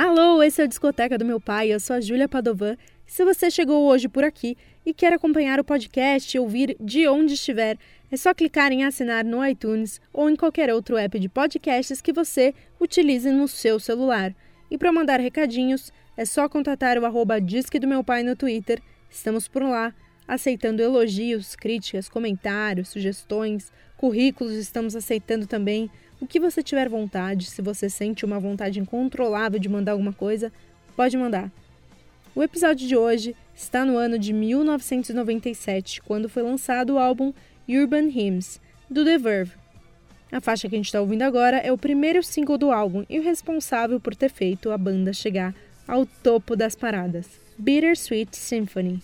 Alô, esse é o Discoteca do meu pai, eu sou a Júlia Padovan. Se você chegou hoje por aqui e quer acompanhar o podcast e ouvir de onde estiver, é só clicar em assinar no iTunes ou em qualquer outro app de podcasts que você utilize no seu celular. E para mandar recadinhos, é só contatar o arroba Disque do meu pai no Twitter. Estamos por lá, aceitando elogios, críticas, comentários, sugestões, currículos, estamos aceitando também. O que você tiver vontade, se você sente uma vontade incontrolável de mandar alguma coisa, pode mandar. O episódio de hoje está no ano de 1997, quando foi lançado o álbum Urban Hymns, do The Verve. A faixa que a gente está ouvindo agora é o primeiro single do álbum e o responsável por ter feito a banda chegar ao topo das paradas, Bittersweet Symphony.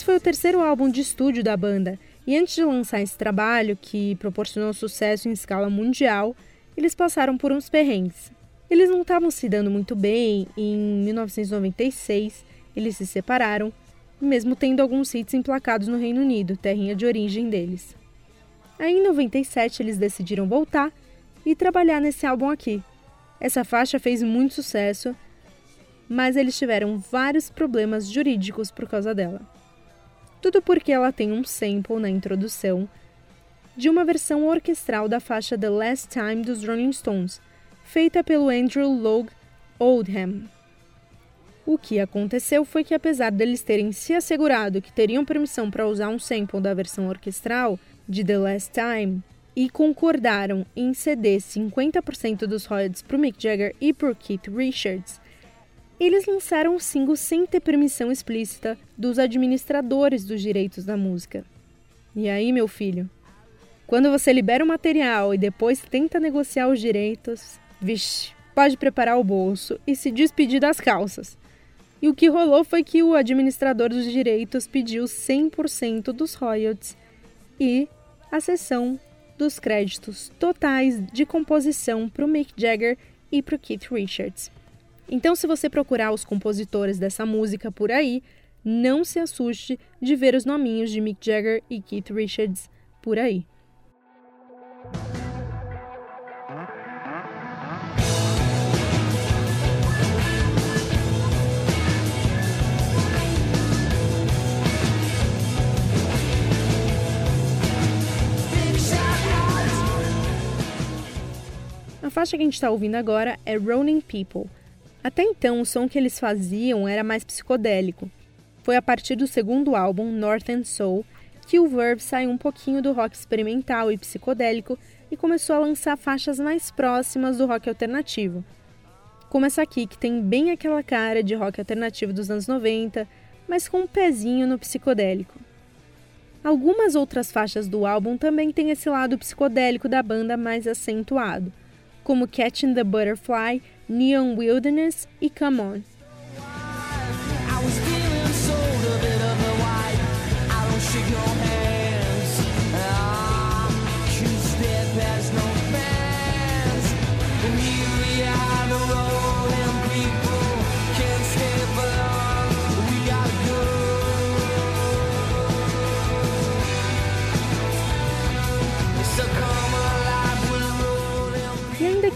Esse foi o terceiro álbum de estúdio da banda, e antes de lançar esse trabalho, que proporcionou sucesso em escala mundial, eles passaram por uns perrengues. Eles não estavam se dando muito bem, e em 1996 eles se separaram, mesmo tendo alguns hits emplacados no Reino Unido, terrinha de origem deles. Aí em 97 eles decidiram voltar e trabalhar nesse álbum aqui. Essa faixa fez muito sucesso, mas eles tiveram vários problemas jurídicos por causa dela. Tudo porque ela tem um sample na introdução de uma versão orquestral da faixa The Last Time dos Rolling Stones, feita pelo Andrew Logue Oldham. O que aconteceu foi que, apesar deles terem se assegurado que teriam permissão para usar um sample da versão orquestral de The Last Time e concordaram em ceder 50% dos royalties para Mick Jagger e para Keith Richards, eles lançaram o single sem ter permissão explícita dos administradores dos direitos da música. E aí, meu filho? Quando você libera o material e depois tenta negociar os direitos, vixe, pode preparar o bolso e se despedir das calças. E o que rolou foi que o administrador dos direitos pediu 100% dos royalties e a cessão dos créditos totais de composição para o Mick Jagger e para o Keith Richards. Então, se você procurar os compositores dessa música por aí, não se assuste de ver os nominhos de Mick Jagger e Keith Richards por aí. A faixa que a gente está ouvindo agora é Rolling People até então, o som que eles faziam era mais psicodélico. Foi a partir do segundo álbum, Northern Soul, que o Verve saiu um pouquinho do rock experimental e psicodélico e começou a lançar faixas mais próximas do rock alternativo. Como essa aqui, que tem bem aquela cara de rock alternativo dos anos 90, mas com um pezinho no psicodélico. Algumas outras faixas do álbum também têm esse lado psicodélico da banda mais acentuado, como Catching the Butterfly Neon Wilderness e Come On.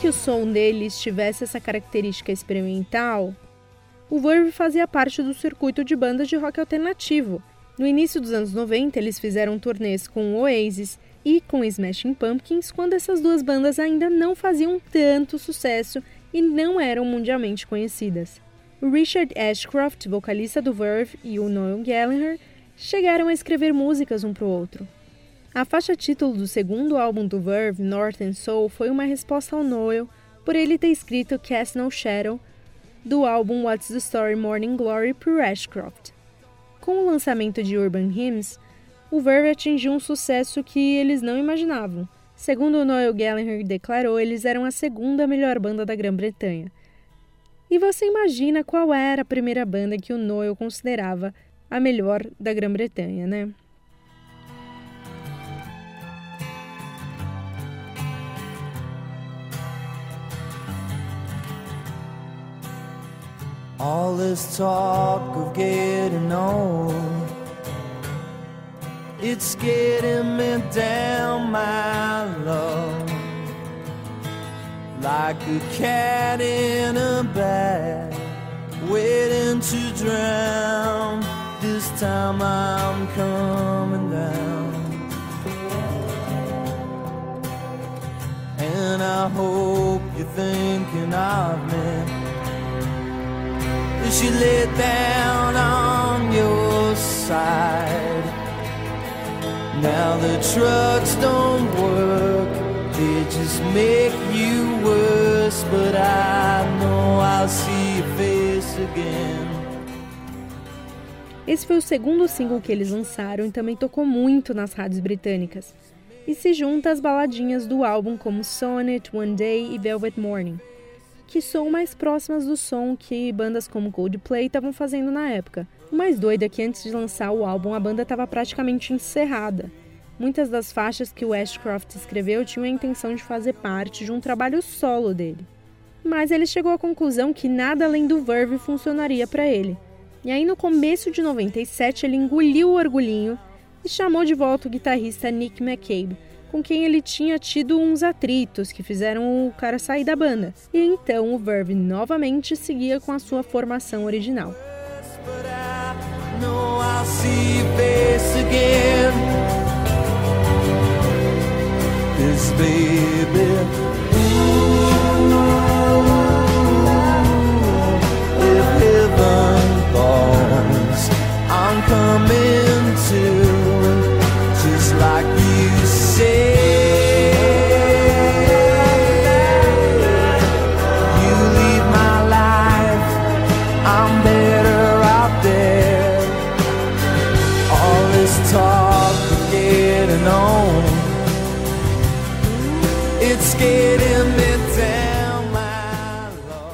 Que o som deles tivesse essa característica experimental, o Verve fazia parte do circuito de bandas de rock alternativo. No início dos anos 90, eles fizeram turnês com Oasis e com Smashing Pumpkins, quando essas duas bandas ainda não faziam tanto sucesso e não eram mundialmente conhecidas. Richard Ashcroft, vocalista do Verve, e o Noel Gallagher chegaram a escrever músicas um para o outro. A faixa título do segundo álbum do Verve, North and Soul, foi uma resposta ao Noel por ele ter escrito Cast No Shadow do álbum What's the Story Morning Glory para Ashcroft. Com o lançamento de Urban Hymns, o Verve atingiu um sucesso que eles não imaginavam. Segundo Noel Gallagher declarou, eles eram a segunda melhor banda da Grã-Bretanha. E você imagina qual era a primeira banda que o Noel considerava a melhor da Grã-Bretanha, né? All this talk of getting old It's getting me down, my love. Like a cat in a bag Waiting to drown. This time I'm coming down. And I hope you're thinking of me you lay down on your side. Now the trucks don't work, they just make you worse. But I know I'll see your face again. Esse foi o segundo single que eles lançaram e também tocou muito nas rádios britânicas. E se junta às baladinhas do álbum como Sonnet, One Day e Velvet Morning que são mais próximas do som que bandas como Coldplay estavam fazendo na época. O mais doido é que antes de lançar o álbum, a banda estava praticamente encerrada. Muitas das faixas que o Ashcroft escreveu tinham a intenção de fazer parte de um trabalho solo dele. Mas ele chegou à conclusão que nada além do Verve funcionaria para ele. E aí, no começo de 97, ele engoliu o orgulhinho e chamou de volta o guitarrista Nick McCabe, com quem ele tinha tido uns atritos que fizeram o cara sair da banda. E então o Verve novamente seguia com a sua formação original.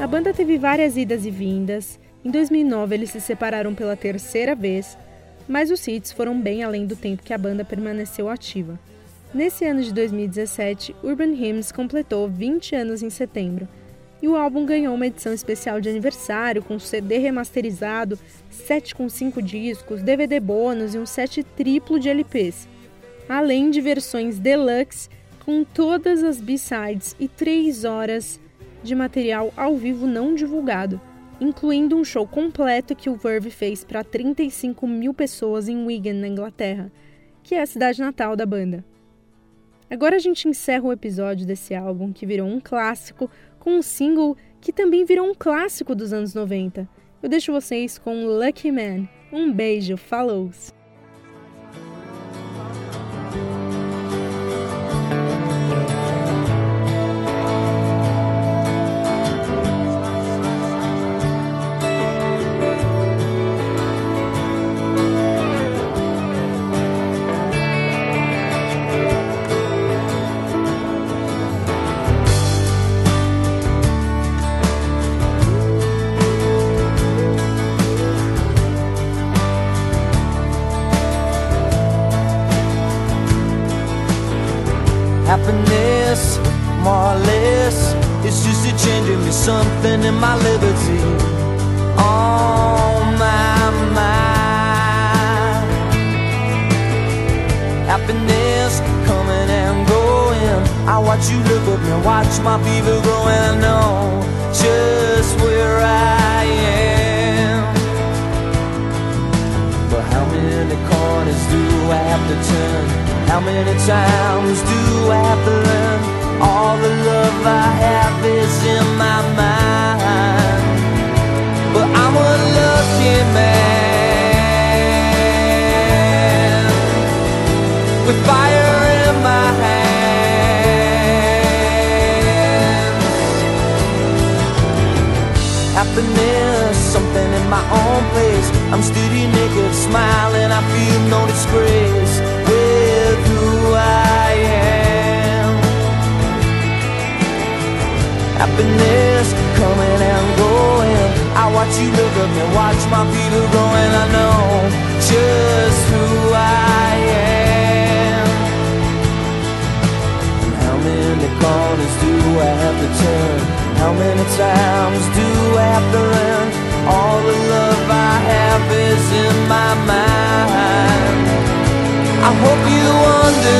A banda teve várias idas e vindas. Em 2009 eles se separaram pela terceira vez, mas os hits foram bem além do tempo que a banda permaneceu ativa. Nesse ano de 2017, Urban Hymns completou 20 anos em setembro, e o álbum ganhou uma edição especial de aniversário com CD remasterizado, set com 5 discos, DVD bônus e um set triplo de LPs, além de versões deluxe com todas as B-sides e 3 horas de material ao vivo não divulgado, incluindo um show completo que o Verve fez para 35 mil pessoas em Wigan, na Inglaterra, que é a cidade natal da banda. Agora a gente encerra o episódio desse álbum que virou um clássico com um single que também virou um clássico dos anos 90. Eu deixo vocês com Lucky Man. Um beijo, falou! Something in my liberty. On my mind. Happiness coming and going. I watch you look up and watch my fever growing. I know just where I am. But how many corners do I have to turn? How many times do I have to learn? All the love I have is in but I'm a lucky man with fire in my hands. Happiness, something in my own place. I'm studio naked, smiling. I feel no disgrace with who I am happiness risk coming and going. I watch you look up and watch my feet go, and I know just who I am. And how many corners do I have to turn? How many times do I have to run? All the love I have is in my mind. I hope you understand.